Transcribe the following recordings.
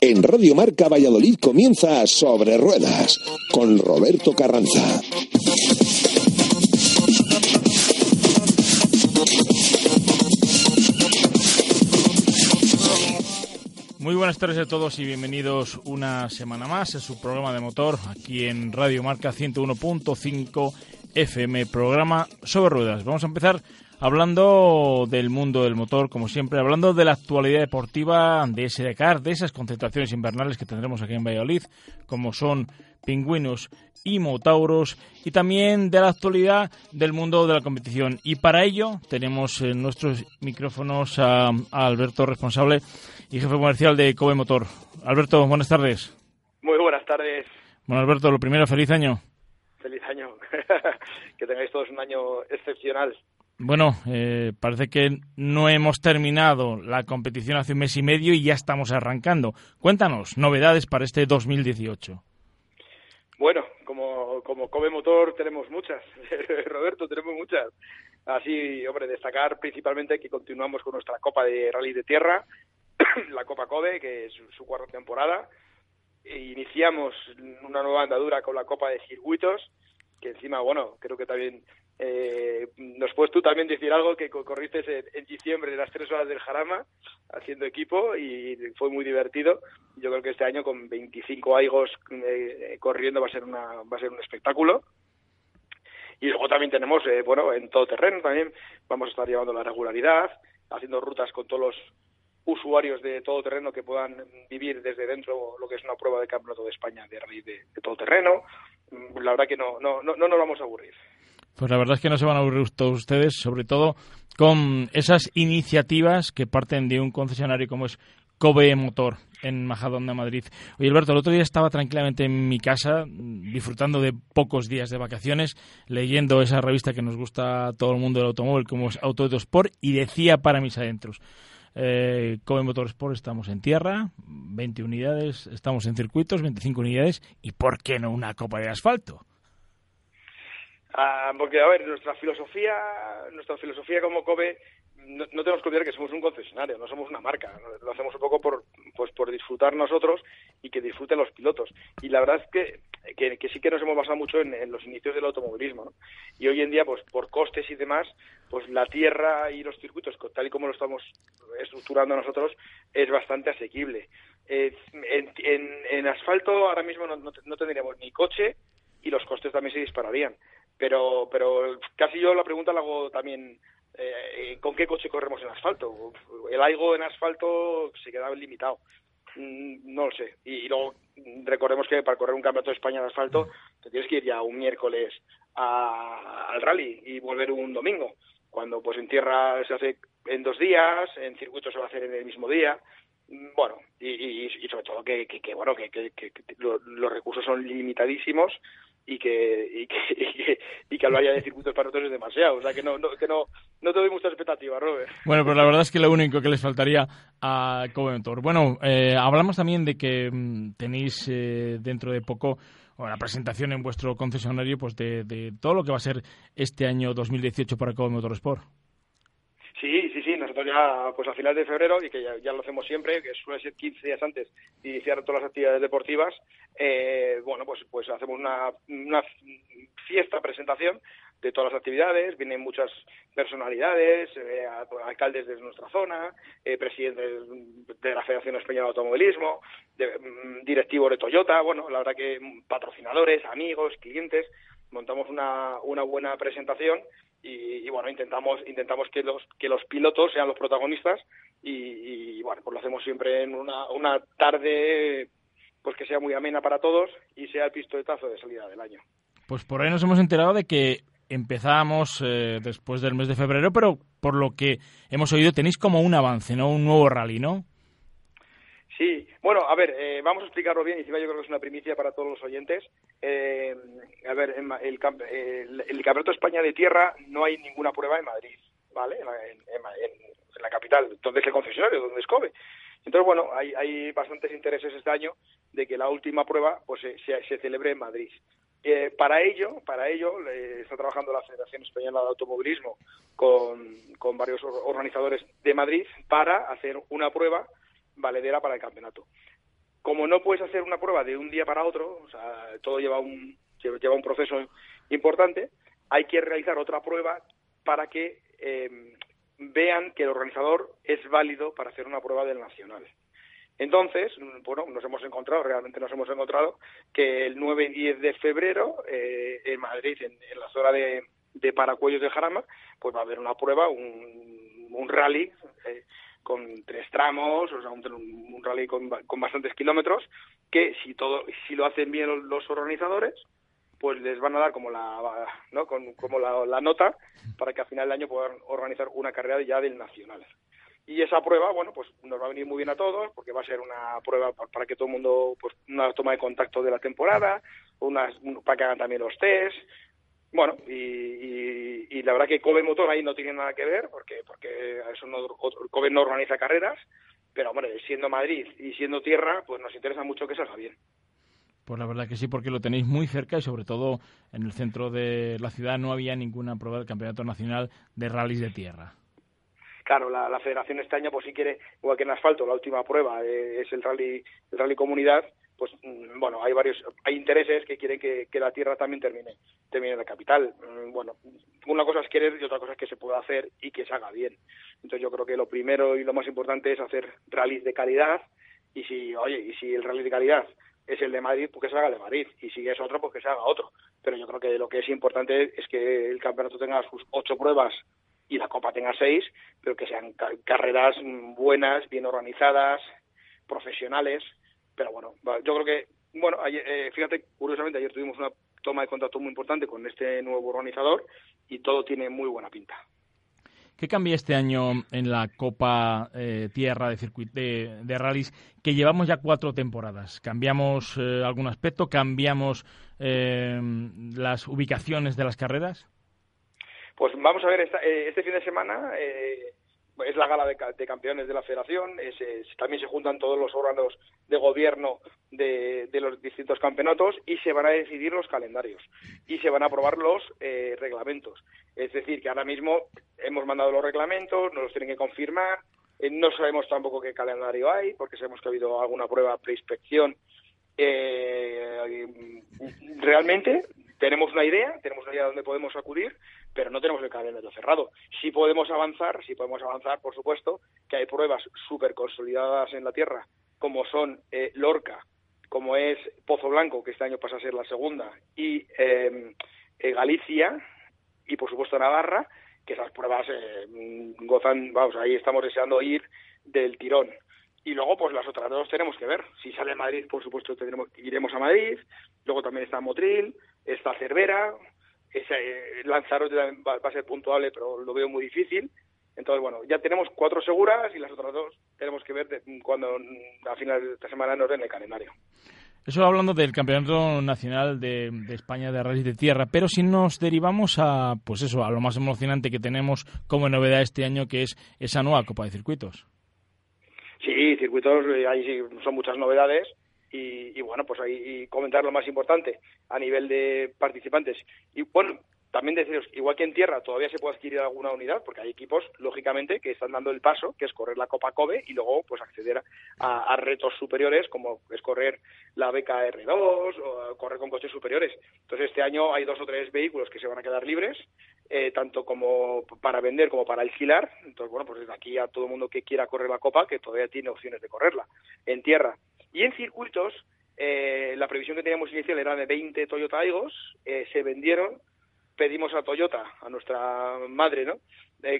En Radio Marca Valladolid comienza Sobre Ruedas con Roberto Carranza. Muy buenas tardes a todos y bienvenidos una semana más a su programa de motor aquí en Radio Marca 101.5 FM, programa sobre ruedas. Vamos a empezar hablando del mundo del motor, como siempre, hablando de la actualidad deportiva de ese Dakar, de esas concentraciones invernales que tendremos aquí en Valladolid, como son pingüinos y motauros, y también de la actualidad del mundo de la competición. Y para ello tenemos en nuestros micrófonos a, a Alberto, responsable y jefe comercial de Kobe Motor. Alberto, buenas tardes. Muy buenas tardes. Bueno, Alberto, lo primero, feliz año. Feliz año. que tengáis todos un año excepcional. Bueno, eh, parece que no hemos terminado la competición hace un mes y medio y ya estamos arrancando. Cuéntanos, novedades para este 2018. Bueno, como, como Kobe Motor tenemos muchas, Roberto, tenemos muchas. Así, hombre, destacar principalmente que continuamos con nuestra Copa de Rally de Tierra, la Copa Kobe, que es su cuarta temporada. E iniciamos una nueva andadura con la Copa de Circuitos, que encima, bueno, creo que también eh, nos puedes tú también decir algo que corriste en, diciembre, las tres horas del Jarama, haciendo equipo y fue muy divertido. Yo creo que este año con 25 aigos eh, corriendo va a ser una va a ser un espectáculo. Y luego también tenemos, eh, bueno, en todo terreno también vamos a estar llevando la regularidad, haciendo rutas con todos los usuarios de todo terreno que puedan vivir desde dentro lo que es una prueba de campeonato de España de rally de, de todo terreno. La verdad que no, no, no, no nos vamos a aburrir. Pues la verdad es que no se van a aburrir todos ustedes, sobre todo con esas iniciativas que parten de un concesionario como es Kobe Motor en Majadonda, Madrid. Oye, Alberto, el otro día estaba tranquilamente en mi casa, disfrutando de pocos días de vacaciones, leyendo esa revista que nos gusta a todo el mundo del automóvil, como es Auto Sport, y decía para mis adentros, eh, Kobe Motorsport estamos en tierra, 20 unidades, estamos en circuitos, 25 unidades, y ¿por qué no una copa de asfalto? Ah, porque, a ver, nuestra filosofía, nuestra filosofía como Kobe, no, tenemos que olvidar que somos un concesionario, no somos una marca. Lo hacemos un poco por, pues, por disfrutar nosotros y que disfruten los pilotos. Y la verdad es que, que, sí que nos hemos basado mucho en, los inicios del automovilismo. ¿no? Y hoy en día, pues por costes y demás, pues la tierra y los circuitos, tal y como lo estamos estructurando nosotros, es bastante asequible. Eh, en, en, asfalto ahora mismo no tendríamos ni coche y los costes también se dispararían pero pero casi yo la pregunta la hago también eh, ¿con qué coche corremos en asfalto? El AIGO en asfalto se queda limitado. Mm, no lo sé. Y, luego recordemos que para correr un campeonato de España de asfalto te tienes que ir ya un miércoles al rally y volver un domingo. Cuando pues en tierra se hace en dos días, en circuito se va a hacer en el mismo día. Bueno, y, y, sobre todo que, bueno que, que, que lo, los recursos son limitadísimos y que, y que, y que, hablar ya de circuitos para nosotros es demasiado. O sea, que no, no, que no, no te doy muchas expectativas, Robert. Bueno, pero la verdad es que lo único que les faltaría a Coventor. Bueno, eh, hablamos también de que mmm, tenéis eh, dentro de poco la presentación en vuestro concesionario pues de, de, todo lo que va a ser este año 2018 para Kobe Motorsport. Ya pues a finales de febrero, y que ya, ya, lo hacemos siempre, que suele ser 15 días antes de iniciar todas las actividades deportivas, eh, bueno, pues pues hacemos una, una fiesta, presentación de todas las actividades, vienen muchas personalidades, eh, alcaldes de nuestra zona, eh, presidentes de la Federación Española de Automovilismo, de, mm, directivos de Toyota, bueno, la verdad que patrocinadores, amigos, clientes, montamos una, una buena presentación y, bueno intentamos intentamos que los que los pilotos sean los protagonistas y, y, bueno pues lo hacemos siempre en una, una tarde pues que sea muy amena para todos y sea el pistoletazo de salida del año. Pues por ahí nos hemos enterado de que empezábamos eh, después del mes de febrero pero por lo que hemos oído tenéis como un avance no un nuevo rally no Sí, bueno, a ver, eh, vamos a explicarlo bien, encima yo creo que es una primicia para todos los oyentes. Eh, a ver, el, el, Campeonato de España de Tierra no hay ninguna prueba en Madrid, ¿vale? En la, en, la capital, donde es el concesionario, donde es COBE. Entonces, bueno, hay, hay bastantes intereses este año de que la última prueba pues se, se, celebre en Madrid. Eh, para ello, para ello está trabajando la Federación Española de Automovilismo con varios organizadores de Madrid para hacer una prueba valedera para el campeonato. Como no puedes hacer una prueba de un día para otro, o sea, todo lleva un, lleva un proceso importante, hay que realizar otra prueba para que em, vean que el organizador es válido para hacer una prueba del nacional. Entonces, bueno, nos hemos encontrado, realmente nos hemos encontrado, que el 9 y 10 de febrero eh, en Madrid, en, la zona de, de Paracuellos de Jarama, pues va a haber una prueba, un, un rally eh, con tres tramos, o sea, un, rally con, con, bastantes kilómetros, que si todo, si lo hacen bien los, organizadores, pues les van a dar como la, ¿no? como la, nota para que a final del año puedan organizar una carrera ya del nacional. Y esa prueba, bueno, pues nos va a venir muy bien a todos, porque va a ser una prueba para que todo el mundo, pues una toma de contacto de la temporada, unas, para que hagan también los test, bueno, y, la verdad que Kobe Motor ahí no tiene nada que ver, porque porque eso no, Kobe no organiza carreras, pero hombre, siendo Madrid y siendo tierra, pues nos interesa mucho que salga bien. Pues la verdad que sí, porque lo tenéis muy cerca y sobre todo en el centro de la ciudad no había ninguna prueba del Campeonato Nacional de Rallys de Tierra. Claro, la, Federación este año, pues sí quiere, igual que en asfalto, la última prueba eh, es el rally, el rally comunidad, pues mm, bueno, hay varios, hay intereses que quieren que, la tierra también termine, termine la capital. Mm, bueno, una cosa es querer y otra cosa es que se pueda hacer y que se haga bien. Entonces yo creo que lo primero y lo más importante es hacer rallies de calidad y si, oye, y si el rally de calidad es el de Madrid, pues que se haga el de Madrid. Y si es otro, pues que se haga otro. Pero yo creo que lo que es importante es que el campeonato tenga sus ocho pruebas y la Copa tenga seis, pero que sean carreras buenas, bien organizadas, profesionales, pero bueno, yo creo que, bueno, eh, fíjate, curiosamente ayer tuvimos una toma de contacto muy importante con este nuevo organizador y todo tiene muy buena pinta. ¿Qué cambia este año en la Copa eh, Tierra de, circuit de, de rallies que llevamos ya cuatro temporadas? ¿Cambiamos eh, algún aspecto? ¿Cambiamos las ubicaciones de las carreras? Pues vamos a ver, este fin de semana es la gala de, campeones de la federación, también se juntan todos los órganos de gobierno de, los distintos campeonatos y se van a decidir los calendarios y se van a aprobar los eh, reglamentos. Es decir, que ahora mismo hemos mandado los reglamentos, nos los tienen que confirmar, eh, no sabemos tampoco qué calendario hay, porque sabemos que ha habido alguna prueba preinspección. Eh, realmente tenemos una idea, tenemos una idea de dónde podemos acudir, pero no tenemos el calendario cerrado. Sí podemos avanzar, sí podemos avanzar, por supuesto, que hay pruebas súper consolidadas en la Tierra, como son eh, Lorca, como es Pozo Blanco, que este año pasa a ser la segunda, y em, eh, Galicia, y por supuesto Navarra, que esas pruebas eh, gozan, vamos, ahí estamos deseando ir del tirón. Y luego, pues las otras dos tenemos que ver. Si sale Madrid, por supuesto, tendremos, iremos a Madrid. Luego también está Motril, está Cervera. Ese, eh, Lanzarote va, a ser puntuable, pero lo veo muy difícil. Entonces, bueno, ya tenemos cuatro seguras y las otras dos tenemos que ver cuando a final de esta semana nos den el calendario. Eso hablando del Campeonato Nacional de, España de Rallys de Tierra, pero si nos derivamos a, pues eso, a lo más emocionante que tenemos como novedad este año, que es esa nueva Copa de Circuitos. Sí, circuitos, eh, ahí sí son muchas novedades y, bueno, pues ahí comentar lo más importante a nivel de participantes. Y bueno, también deciros, igual que en tierra todavía se puede adquirir alguna unidad, porque hay equipos, lógicamente, que están dando el paso, que es correr la Copa Kobe y luego pues acceder a, retos superiores, como es correr la beca R2 o correr con coches superiores. Entonces este año hay dos o tres vehículos que se van a quedar libres, eh, tanto como para vender como para alquilar. Entonces, bueno, pues desde aquí a todo el mundo que quiera correr la Copa, que todavía tiene opciones de correrla en tierra. Y en circuitos, eh, la previsión que teníamos inicial era de 20 Toyota Aigos, eh, se vendieron pedimos a Toyota, a nuestra madre, ¿no?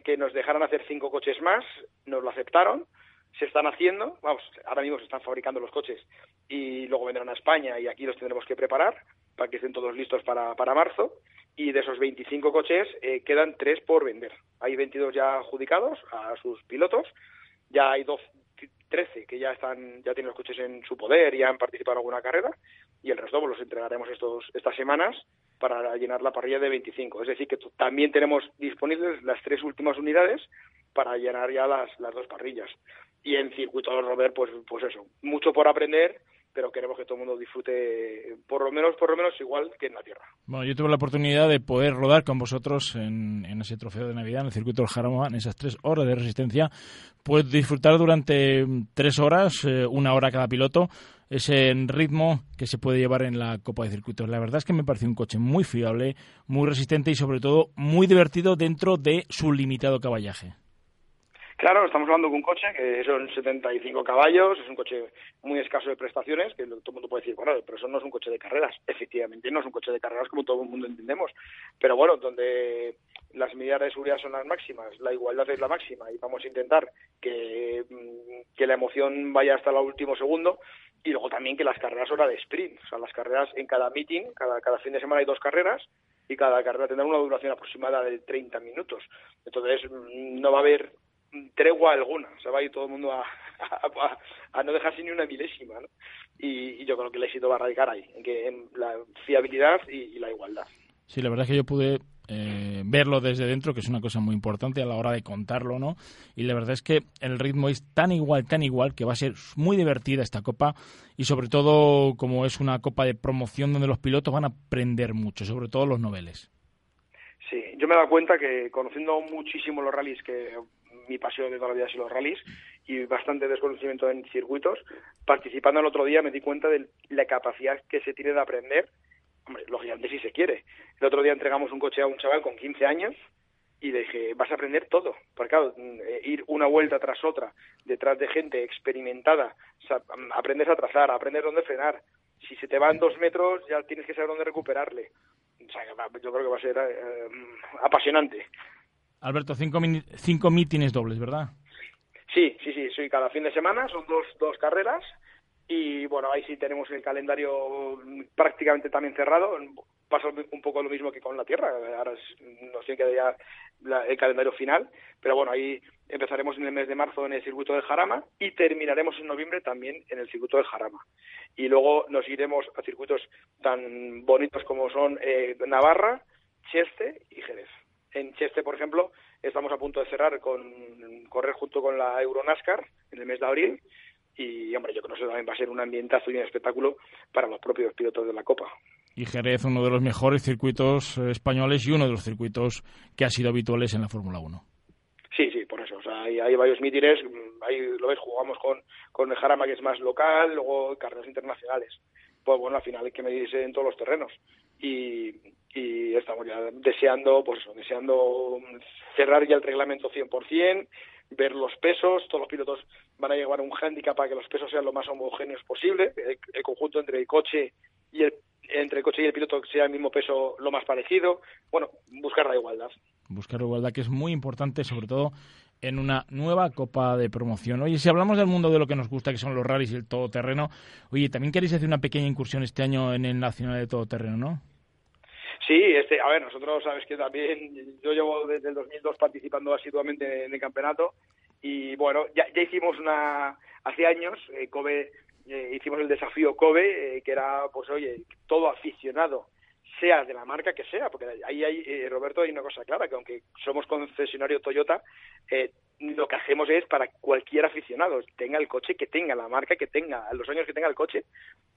que nos dejaran hacer cinco coches más, nos lo aceptaron, se están haciendo, vamos, ahora mismo se están fabricando los coches y luego vendrán a España y aquí los tendremos que preparar para que estén todos listos para, para marzo y de esos 25 coches eh, quedan tres por vender. Hay 22 ya adjudicados a sus pilotos, ya hay 12, 13 que ya están ya tienen los coches en su poder y han participado en alguna carrera y el resto pues, los entregaremos estos estas semanas para llenar la parrilla de 25. Es decir, que también tenemos disponibles las tres últimas unidades para llenar ya las, las dos parrillas. Y en circuito Robert, pues, pues eso, mucho por aprender pero queremos que todo el mundo disfrute por lo menos por lo menos igual que en la tierra. Bueno, yo tuve la oportunidad de poder rodar con vosotros en, ese trofeo de Navidad, en el circuito del Jarama, en esas tres horas de resistencia. Puedes disfrutar durante tres horas, eh, una hora cada piloto, ese ritmo que se puede llevar en la Copa de Circuitos. La verdad es que me pareció un coche muy fiable, muy resistente y sobre todo muy divertido dentro de su limitado caballaje. Claro, estamos hablando de un coche que son 75 caballos, es un coche muy escaso de prestaciones, que todo el mundo puede decir, bueno, pero eso no es un coche de carreras. Efectivamente, no es un coche de carreras como todo el mundo entendemos. Pero bueno, donde las medidas de seguridad son las máximas, la igualdad es la máxima y vamos a intentar que, mm, que la emoción vaya hasta el último segundo y luego también que las carreras son de sprint, o sea, las carreras en cada meeting, cada, cada fin de semana hay dos carreras y cada carrera tendrá una duración aproximada de 30 minutos. Entonces, mm, no va a haber tregua alguna, o sea, va a ir todo el mundo a, a, no dejarse ni una milésima, ¿no? Y, yo creo que el éxito va a radicar ahí, en, que, en la fiabilidad y, la igualdad. Sí, la verdad es que yo pude eh, verlo desde dentro, que es una cosa muy importante a la hora de contarlo, ¿no? Y la verdad es que el ritmo es tan igual, tan igual, que va a ser muy divertida esta copa y sobre todo como es una copa de promoción donde los pilotos van a aprender mucho, sobre todo los noveles. Sí, yo me he dado cuenta que conociendo muchísimo los rallies que mi pasión de toda la vida sido los rallies y bastante desconocimiento en circuitos. Participando el otro día me di cuenta de la capacidad que se tiene de aprender. Hombre, lógicamente si se quiere. El otro día entregamos un coche a un chaval con 15 años y dije, vas a aprender todo. Porque claro, eh, ir una vuelta tras otra, detrás de gente experimentada, aprendes a trazar, aprendes dónde frenar. Si se te van dos metros, ya tienes que saber dónde recuperarle. O sea, yo creo que va a ser eh, apasionante. Alberto, cinco, cinco mítines dobles, ¿verdad? Sí, sí, sí, sí, cada fin de semana son dos, dos carreras y bueno, ahí sí tenemos el calendario prácticamente también cerrado. Pasa un poco lo mismo que con la Tierra, ahora nos tiene que ya el calendario final, pero bueno, ahí empezaremos en el mes de marzo en el circuito del Jarama y terminaremos en noviembre también en el circuito del Jarama. Y luego nos iremos a circuitos tan bonitos como son eh, Navarra, Cheste y Jerez en Cheste, por ejemplo, estamos a punto de cerrar con correr junto con la Euronascar en el mes de abril y, hombre, yo creo que eso también va a ser un ambientazo y un espectáculo para los propios pilotos de la Copa. Y Jerez, uno de los mejores circuitos españoles y uno de los circuitos que ha sido habituales en la Fórmula 1. Sí, sí, por eso. O sea, hay, hay varios mítines, ahí lo ves, jugamos con, con el Jarama, que es más local, luego carreras internacionales. Pues bueno, al final hay que medirse en todos los terrenos. Y, y estamos ya deseando, pues deseando cerrar ya el reglamento 100%, ver los pesos, todos los pilotos van a llevar un hándicap para que los pesos sean lo más homogéneos posible, el, conjunto entre el coche y el entre el coche y el piloto sea el mismo peso lo más parecido, bueno, buscar la igualdad. Buscar la igualdad que es muy importante, sobre todo en una nueva copa de promoción. Oye, si hablamos del mundo de lo que nos gusta, que son los rallies y el todoterreno, oye, también queréis hacer una pequeña incursión este año en el Nacional de Todoterreno, ¿no? Sí, este, a ver, nosotros sabes que también yo llevo desde el 2002 participando asiduamente en el campeonato y bueno, ya, ya hicimos una, hace años, eh, Kobe, eh, hicimos el desafío Kobe, eh, que era, pues oye, todo aficionado, sea de la marca que sea, porque ahí hay, eh, Roberto, hay una cosa clara, que aunque somos concesionario Toyota, lo que hacemos es para cualquier aficionado, tenga el coche que tenga, la marca que tenga, los años que tenga el coche,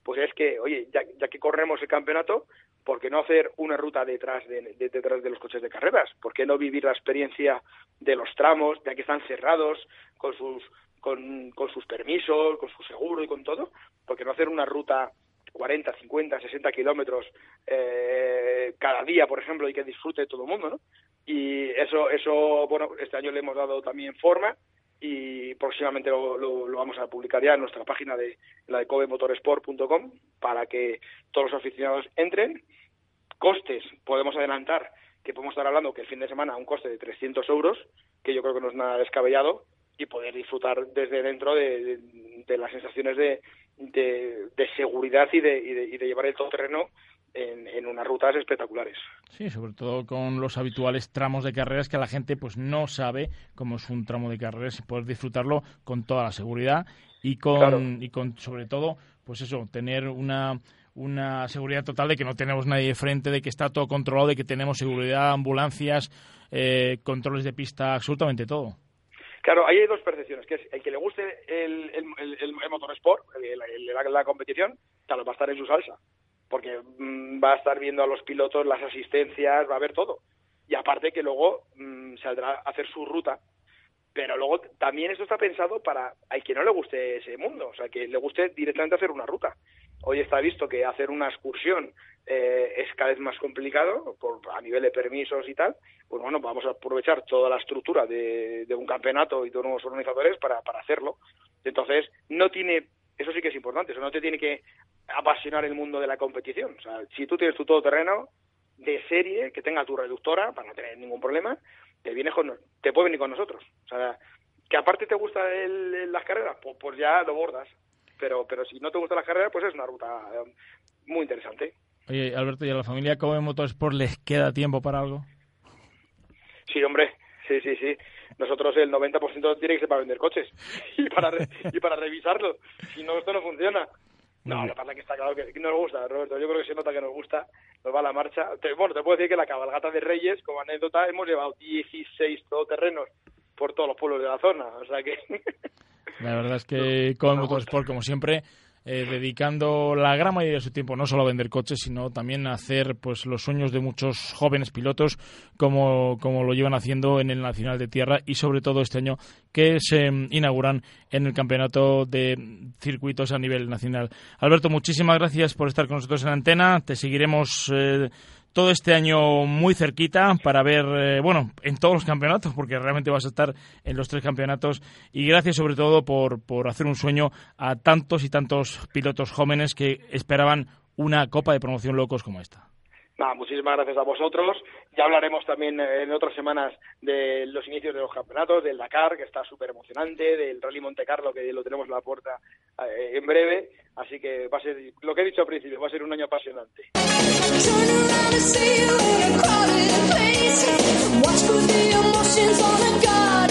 pues es que, oye, ya, ya que corremos el campeonato, ¿por qué no hacer una ruta detrás de, detrás de los coches de carreras? ¿Por qué no vivir la experiencia de los tramos, ya que están cerrados, con sus, con, con sus permisos, con su seguro y con todo? ¿Por qué no hacer una ruta 40, 50, 60 kilómetros eh, cada día, por ejemplo, y que disfrute todo el mundo, ¿no? Y eso, eso, bueno, este año le hemos dado también forma y próximamente lo, lo, vamos a publicar ya en nuestra página de la de cobemotorsport.com para que todos los aficionados entren. Costes, podemos adelantar que podemos estar hablando que el fin de semana un coste de 300 euros, que yo creo que no es nada descabellado, y poder disfrutar desde dentro de, las sensaciones de, de, seguridad y de, y de, llevar el todoterreno en, unas rutas espectaculares. Sí, sobre todo con los habituales tramos de carreras que la gente pues no sabe cómo es un tramo de carreras y poder disfrutarlo con toda la seguridad y con, y con sobre todo, pues eso, tener una, una seguridad total de que no tenemos nadie de frente, de que está todo controlado, de que tenemos seguridad, ambulancias, eh, controles de pista, absolutamente todo. Claro, ahí hay dos percepciones, que es el que le guste el, el, el, el motorsport, la, la, competición, claro, va a estar en su salsa porque mm, va a estar viendo a los pilotos, las asistencias, va a ver todo. Y aparte que luego mm, saldrá a hacer su ruta. Pero luego también esto está pensado para a quien no le guste ese mundo, o sea, que le guste directamente hacer una ruta. Hoy está visto que hacer una excursión eh, es cada vez más complicado por, a nivel de permisos y tal. Pues bueno, vamos a aprovechar toda la estructura de, un campeonato y de unos organizadores para, para hacerlo. Entonces, no tiene eso sí que es importante, eso no te tiene que apasionar el mundo de la competición. O sea, si tú tienes tu todoterreno de serie, que tenga tu reductora, para no tener ningún problema, te vienes con, te puede venir con nosotros. O sea, que aparte te gusta las carreras, pues, pues, ya lo bordas. Pero, pero si no te gusta las carreras, pues es una ruta eh, muy interesante. Oye, Alberto, ¿y a la familia Kobe Motorsport les queda tiempo para algo? Sí, hombre, sí, sí, sí. Nosotros el 90% tiene que ser para vender coches y para, y para revisarlo. Si no, esto no funciona. No, lo que pasa es que está claro que, nos gusta, Roberto. Yo creo que se nota que nos gusta, nos va a la marcha. bueno, te puedo decir que la cabalgata de Reyes, como anécdota, hemos llevado 16 todoterrenos por todos los pueblos de la zona. O sea que. La verdad es que con Motorsport, como siempre, eh, dedicando la gran mayoría de su tiempo no solo a vender coches, sino también a hacer pues los sueños de muchos jóvenes pilotos como, como lo llevan haciendo en el Nacional de Tierra y sobre todo este año que se inauguran en el Campeonato de Circuitos a nivel nacional. Alberto, muchísimas gracias por estar con nosotros en la antena. Te seguiremos eh, todo este año muy cerquita para ver, eh, bueno, en todos los campeonatos, porque realmente vas a estar en los tres campeonatos. Y gracias sobre todo por, por hacer un sueño a tantos y tantos pilotos jóvenes que esperaban una Copa de Promoción Locos como esta. Nada, muchísimas gracias a vosotros. Ya hablaremos también eh, en otras semanas de los inicios de los campeonatos, del Dakar, que está súper emocionante, del Rally Monte Carlo, que lo tenemos en la puerta eh, en breve. Así que va a ser, lo que he dicho al principio, va a ser un año apasionante. see you in a crowded place. Watch for the emotions on a guy.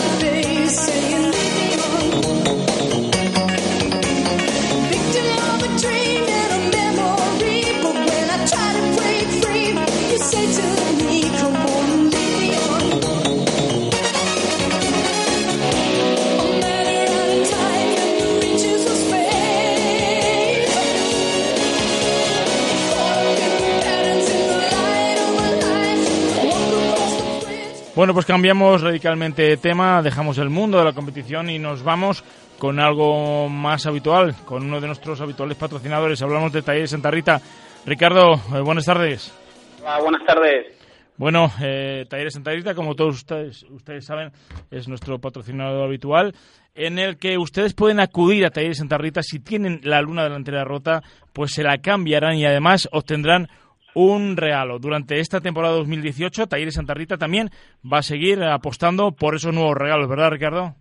Bueno, pues cambiamos radicalmente de tema, dejamos el mundo de la competición y nos vamos con algo más habitual, con uno de nuestros habituales patrocinadores. Hablamos de Talleres Santa Rita. Ricardo, eh, buenas tardes. Hola, buenas tardes. Bueno, eh, Talleres Santa Rita, como todos ustedes, ustedes saben, es nuestro patrocinador habitual, en el que ustedes pueden acudir a Talleres Santa Rita si tienen la luna delantera rota, pues se la cambiarán y además obtendrán un regalo. Durante esta temporada 2018, Talleres Santa Rita también va a seguir apostando por esos nuevos regalos, ¿verdad, Ricardo?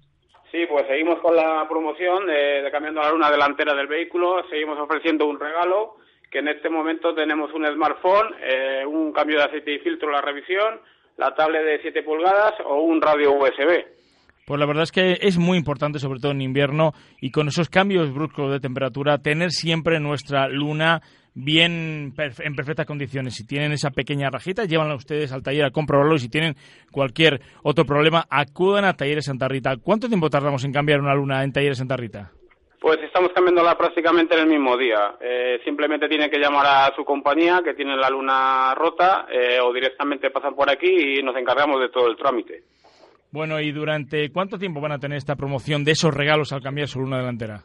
Sí, pues seguimos con la promoción de, cambiando la luna delantera del vehículo, seguimos ofreciendo un regalo, que en este momento tenemos un smartphone, eh, un cambio de aceite y filtro la revisión, la tablet de 7 pulgadas o un radio USB. Pues la verdad es que es muy importante, sobre todo en invierno y con esos cambios bruscos de temperatura, tener siempre nuestra luna bien en perfectas condiciones. Si tienen esa pequeña rajita, llévanla ustedes al taller a comprobarlo y si tienen cualquier otro problema, acudan a Talleres Santa Rita. ¿Cuánto tiempo tardamos en cambiar una luna en Talleres Santa Rita? Pues estamos cambiándola prácticamente en el mismo día. Eh, simplemente tiene que llamar a su compañía que tiene la luna rota eh, o directamente pasar por aquí y nos encargamos de todo el trámite. Bueno, ¿y durante cuánto tiempo van a tener esta promoción de esos regalos al cambiar su luna delantera?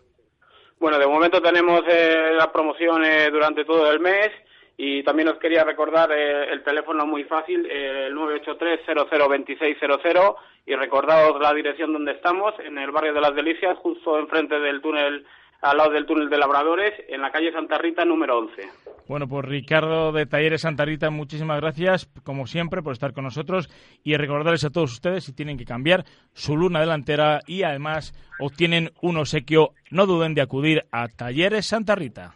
Bueno, de momento tenemos eh, la promoción eh, durante todo el mes y también os quería recordar eh, el teléfono muy fácil, el 983-002600 y recordaos la dirección donde estamos, en el barrio de Las Delicias, justo enfrente del túnel al lado del túnel de Labradores, en la calle Santa Rita número 11. Bueno, pues Ricardo de Talleres Santa Rita, muchísimas gracias, como siempre, por estar con nosotros y recordarles a todos ustedes si tienen que cambiar su luna delantera y además obtienen un obsequio, no duden de acudir a Talleres Santa Rita.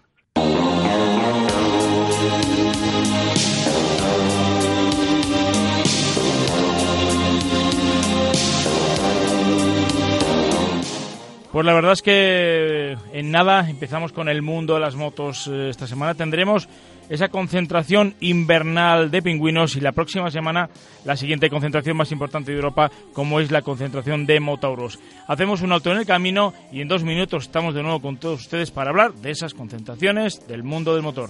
Pues la verdad es que en nada empezamos con el mundo de las motos eh, esta semana. Tendremos esa concentración invernal de pingüinos y la próxima semana la siguiente concentración más importante de Europa, como es la concentración de motauros. Hacemos un alto en el camino y en dos minutos estamos de nuevo con todos ustedes para hablar de esas concentraciones del mundo del motor.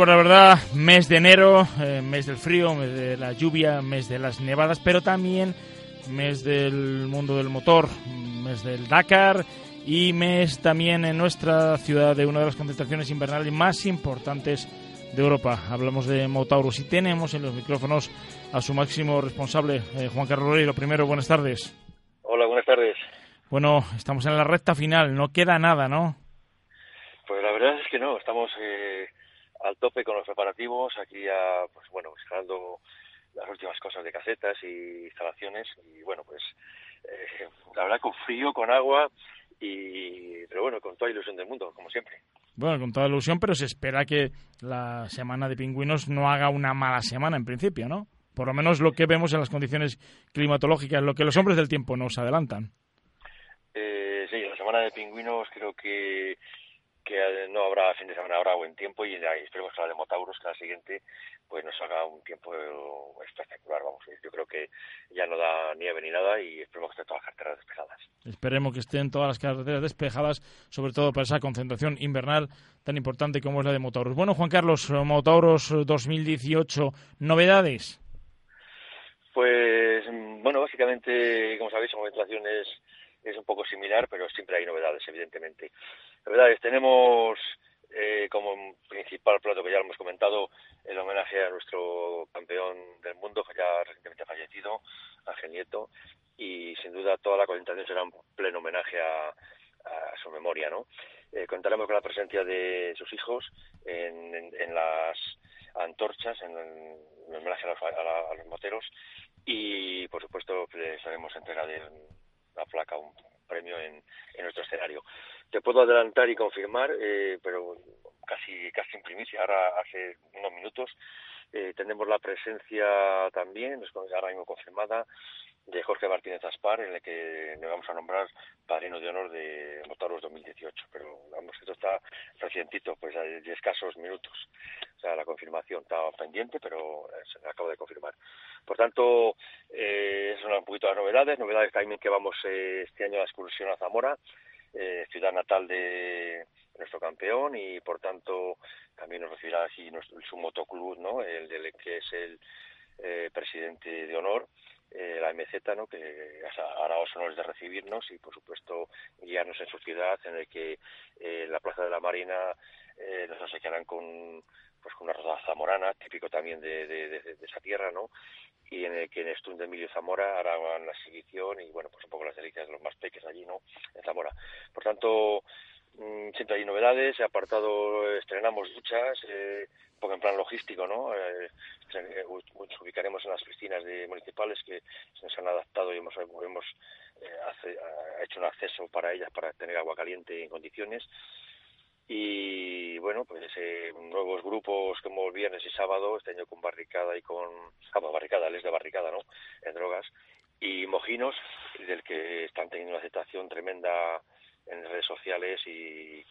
Pues la verdad, mes de enero, eh, mes del frío, mes de la lluvia, mes de las nevadas, pero también mes del mundo del motor, mes del Dakar y mes también en nuestra ciudad de una de las concentraciones invernales más importantes de Europa. Hablamos de Motaurus y tenemos en los micrófonos a su máximo responsable, eh, Juan Carlos Lo Primero, buenas tardes. Hola, buenas tardes. Bueno, estamos en la recta final, no queda nada, ¿no? Pues la verdad es que no, estamos eh, al tope con los preparativos, aquí ya, pues bueno, instalando las últimas cosas de casetas y instalaciones y bueno, pues eh, la verdad con frío, con agua y pero bueno, con toda ilusión del mundo, como siempre. Bueno, con toda ilusión, pero se espera que la semana de pingüinos no haga una mala semana en principio, ¿no? Por lo menos lo que vemos en las condiciones climatológicas, lo que los hombres del tiempo nos adelantan. Eh, sí, la semana de pingüinos creo que que no habrá fin de semana, habrá buen tiempo y, esperemos que la de Motauros, que la siguiente, pues nos haga un tiempo espectacular, vamos. Yo creo que ya no da nieve ni nada y esperemos que estén todas las carreteras despejadas. Esperemos que estén todas las carreteras despejadas, sobre todo para esa concentración invernal tan importante como es la de Motauros. Bueno, Juan Carlos, Motauros 2018, ¿novedades? Pues, bueno, básicamente, como sabéis, la concentración es, es un poco similar, pero siempre hay novedades, evidentemente. La verdad es tenemos eh, como principal plato que ya lo hemos comentado el homenaje a nuestro campeón del mundo, que ya recientemente fallecido, Ángel Nieto, y sin duda toda la concentración será un pleno homenaje a, su memoria, ¿no? Eh, contaremos con la presencia de sus hijos en, las antorchas, en, el homenaje a los, moteros, y por supuesto les haremos entrega de una placa, un premio en nuestro escenario. Te puedo adelantar y confirmar, eh, pero casi casi en primicia, ahora hace unos minutos, eh, tenemos la presencia también, ahora mismo confirmada, de Jorge Martínez Aspar, en el que nos vamos a nombrar padrino de honor de Motoros 2018. Pero vamos, esto está recientito, pues hay escasos minutos. O sea, la confirmación estaba pendiente, pero eh, se acaba de confirmar. Por tanto, eh, son un poquito las novedades. Novedades también que vamos este año a la excursión a Zamora eh, ciudad natal de nuestro campeón y por tanto también nos recibirá aquí nuestro, su motoclub, ¿no? El, del que es el eh, presidente de honor, eh, la MZ, ¿no? Que hará los honores de recibirnos y por supuesto guiarnos en su ciudad, en el que eh, la Plaza de la Marina nos obsequiarán con pues con una rosa zamorana, típico también de, de, de, esa tierra, ¿no? Y en el que en Estún de Emilio Zamora harán la exhibición y bueno, pues un poco las delicias de los más peques allí, ¿no? En Zamora. Por tanto, mm, siempre hay novedades, he apartado, estrenamos duchas, eh, un en plan logístico, ¿no? Eh, nos ubicaremos en las piscinas de municipales que se nos han adaptado y hemos, hemos eh, hecho un acceso para ellas para tener agua caliente en condiciones y bueno pues eh, nuevos grupos como el viernes y sábado este año con barricada y con ah, barricada les de barricada no en drogas. Y mojinos del que están teniendo una aceptación tremenda en redes sociales y,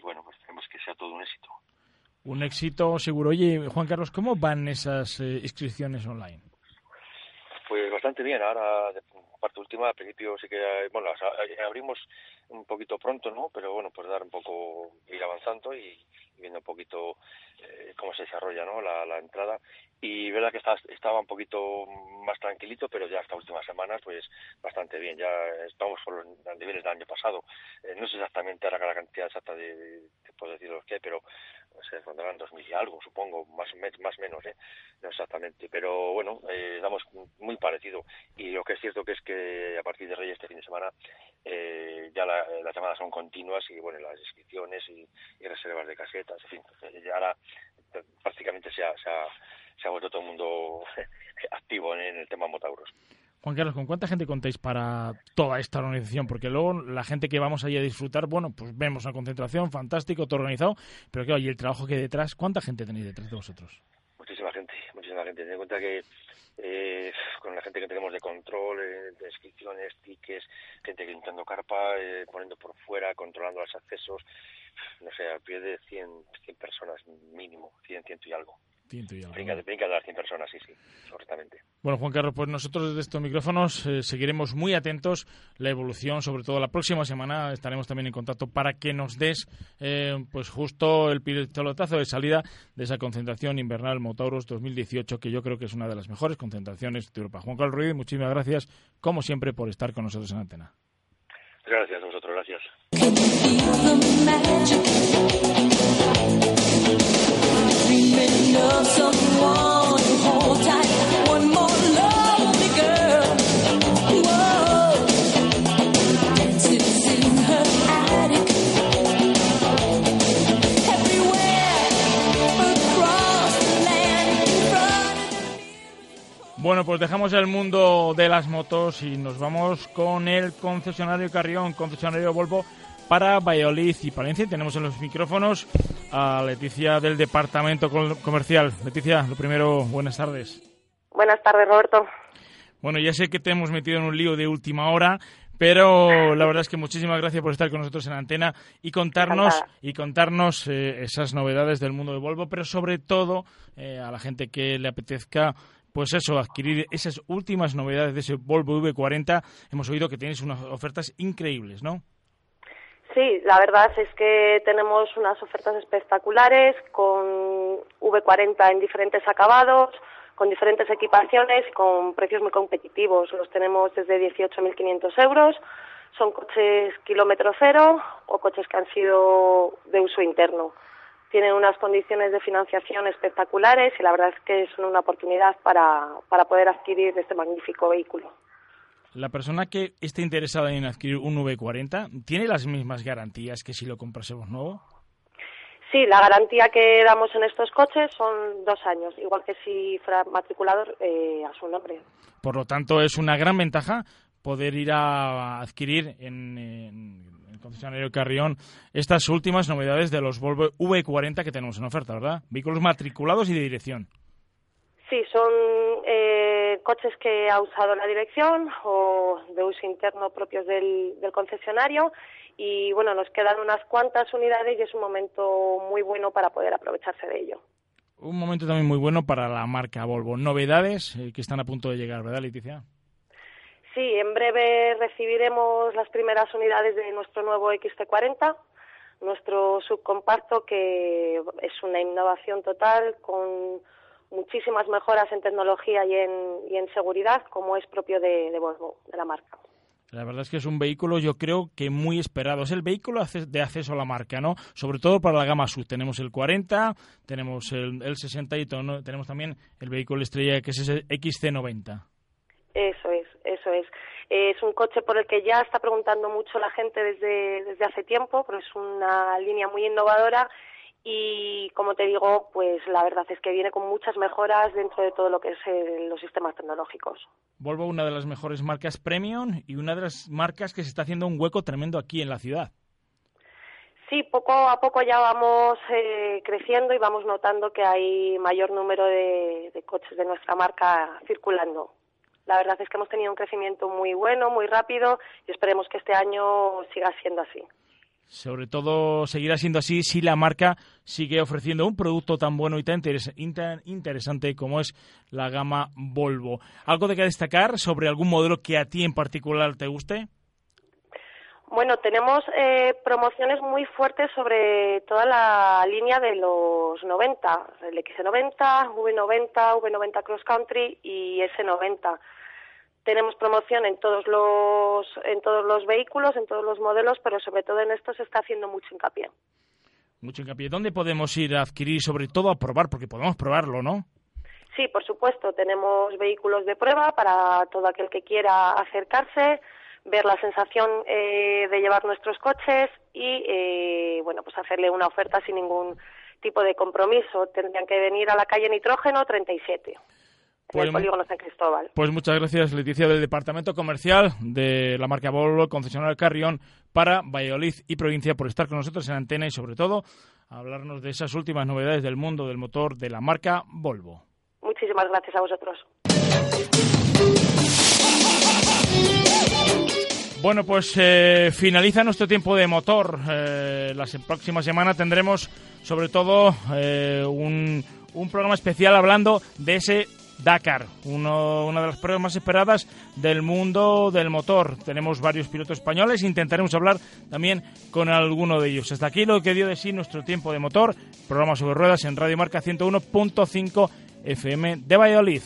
bueno pues tenemos que sea todo un éxito. Un éxito seguro. Oye Juan Carlos cómo van esas eh, inscripciones online bastante bien ahora parte última, al principio sí que, bueno, abrimos un poquito pronto, ¿no? Pero bueno, pues dar un poco, ir avanzando y, viendo un poquito eh, cómo se desarrolla, ¿no? La, entrada. Y verdad que estaba, estaba un poquito más tranquilito, pero ya estas últimas semanas, pues bastante bien. Ya estamos por los niveles del año pasado. Eh, no sé exactamente ahora la cantidad exacta de, puedo decir los que, pero se rondarán dos mil y algo, supongo, más más menos, ¿eh? no exactamente, pero bueno, eh, damos muy parecido y lo que es cierto que es que a partir de Reyes este fin de semana eh, ya las llamadas son continuas y bueno, las inscripciones y, reservas de casetas, en fin, ya ahora prácticamente se ha, se ha, se ha vuelto todo el mundo activo en el tema Motauros. Juan Carlos, ¿con cuánta gente contáis para toda esta organización? Porque luego la gente que vamos allí a disfrutar, bueno, pues vemos una concentración, fantástico, todo organizado, pero claro, y el trabajo que hay detrás, ¿cuánta gente tenéis detrás de vosotros? Muchísima gente, muchísima gente. Ten en cuenta que eh, con la gente que tenemos de control, eh, de inscripciones, tickets, gente limpiando carpa, eh, poniendo por fuera, controlando los accesos, no sé, a pie de 100, 100 personas mínimo, 100, ciento y algo. Ciento y algo. Brinca, de las 100 personas, sí, sí, correctamente. Bueno, Juan Carlos, pues nosotros desde estos micrófonos eh, seguiremos muy atentos la evolución, sobre todo la próxima semana estaremos también en contacto para que nos des eh, pues justo el pilotazo de salida de esa concentración invernal Motauros 2018, que yo creo que es una de las mejores concentraciones de Europa. Juan Carlos Ruiz, muchísimas gracias, como siempre, por estar con nosotros en antena. Gracias a vosotros, gracias. Bueno, pues dejamos el mundo de las motos y nos vamos con el concesionario Carrión, concesionario Volvo para Valladolid y Palencia. Tenemos en los micrófonos a Leticia del Departamento Comercial. Leticia, lo primero, buenas tardes. Buenas tardes, Roberto. Bueno, ya sé que te hemos metido en un lío de última hora, pero la verdad es que muchísimas gracias por estar con nosotros en antena y contarnos y contarnos eh, esas novedades del mundo de Volvo, pero sobre todo eh, a la gente que le apetezca pues eso, adquirir esas últimas novedades de ese Volvo V40. Hemos oído que tienes unas ofertas increíbles, ¿no? Sí, la verdad es que tenemos unas ofertas espectaculares con V40 en diferentes acabados, con diferentes equipaciones con precios muy competitivos. Los tenemos desde 18.500 euros. Son coches kilómetro cero o coches que han sido de uso interno. Tienen unas condiciones de financiación espectaculares y la verdad es que son una oportunidad para, para poder adquirir este magnífico vehículo. La persona que esté interesada en adquirir un V40, ¿tiene las mismas garantías que si lo comprásemos nuevo? Sí, la garantía que damos en estos coches son dos años, igual que si fuera matriculado eh, a su nombre. Por lo tanto, es una gran ventaja poder ir a adquirir en, el concesionario Carrión estas últimas novedades de los Volvo V40 que tenemos en oferta, ¿verdad? Vehículos matriculados y de dirección. Sí, son eh, coches que ha usado la dirección o de uso interno propios del, concesionario y bueno, nos quedan unas cuantas unidades y es un momento muy bueno para poder aprovecharse de ello. Un momento también muy bueno para la marca Volvo. Novedades eh, que están a punto de llegar, ¿verdad, Leticia? Sí, en breve recibiremos las primeras unidades de nuestro nuevo XT40, nuestro subcompacto que es una innovación total con muchísimas mejoras en tecnología y en, y en seguridad, como es propio de, de, Volvo, de la marca. La verdad es que es un vehículo, yo creo que muy esperado. Es el vehículo de acceso a la marca, ¿no? Sobre todo para la gama SUV. Tenemos el 40, tenemos el, el 60 y tenemos también el vehículo estrella que es el XC90. Eso es, eso es. Es un coche por el que ya está preguntando mucho la gente desde, desde hace tiempo, pero es una línea muy innovadora y como te digo, pues la verdad es que viene con muchas mejoras dentro de todo lo que es eh, los sistemas tecnológicos. Volvo, una de las mejores marcas premium y una de las marcas que se está haciendo un hueco tremendo aquí en la ciudad. Sí, poco a poco ya vamos eh, creciendo y vamos notando que hay mayor número de coches de nuestra marca circulando. La verdad es que hemos tenido un crecimiento muy bueno, muy rápido y esperemos que este año siga siendo así. Sobre todo seguirá siendo así si la marca sigue ofreciendo un producto tan bueno y tan interesante como es la gama Volvo. ¿Algo de que destacar sobre algún modelo que a ti en particular te guste? Bueno, tenemos eh, promociones muy fuertes sobre toda la línea de los 90, el X90, V90, V90 Cross Country y S90 tenemos promoción en todos los en todos los vehículos, en todos los modelos, pero sobre todo en esto se está haciendo mucho hincapié. Mucho hincapié. ¿Dónde podemos ir a adquirir, sobre todo a probar? Porque podemos probarlo, ¿no? Sí, por supuesto. Tenemos vehículos de prueba para todo aquel que quiera acercarse, ver la sensación eh, de llevar nuestros coches y, eh, bueno, pues hacerle una oferta sin ningún tipo de compromiso. Tendrían que venir a la calle Nitrógeno 37. En el Pues- polígono San Cristóbal. Pues muchas gracias, Leticia, del Departamento Comercial de la marca Volvo, concesionario Carrión, para Valladolid y provincia, por estar con nosotros en antena y, sobre todo, hablarnos de esas últimas novedades del mundo del motor de la marca Volvo. Muchísimas gracias a vosotros. Bueno, pues eh, finaliza nuestro tiempo de motor. Eh, la próxima semana tendremos, sobre todo, eh, un, un programa especial hablando de ese Dakar, uno, una de las pruebas más esperadas del mundo del motor. Tenemos varios pilotos españoles, intentaremos hablar también con alguno de ellos. Hasta aquí lo que dio de sí nuestro tiempo de motor, programa sobre ruedas en Radio Marca 101.5 FM de Valladolid.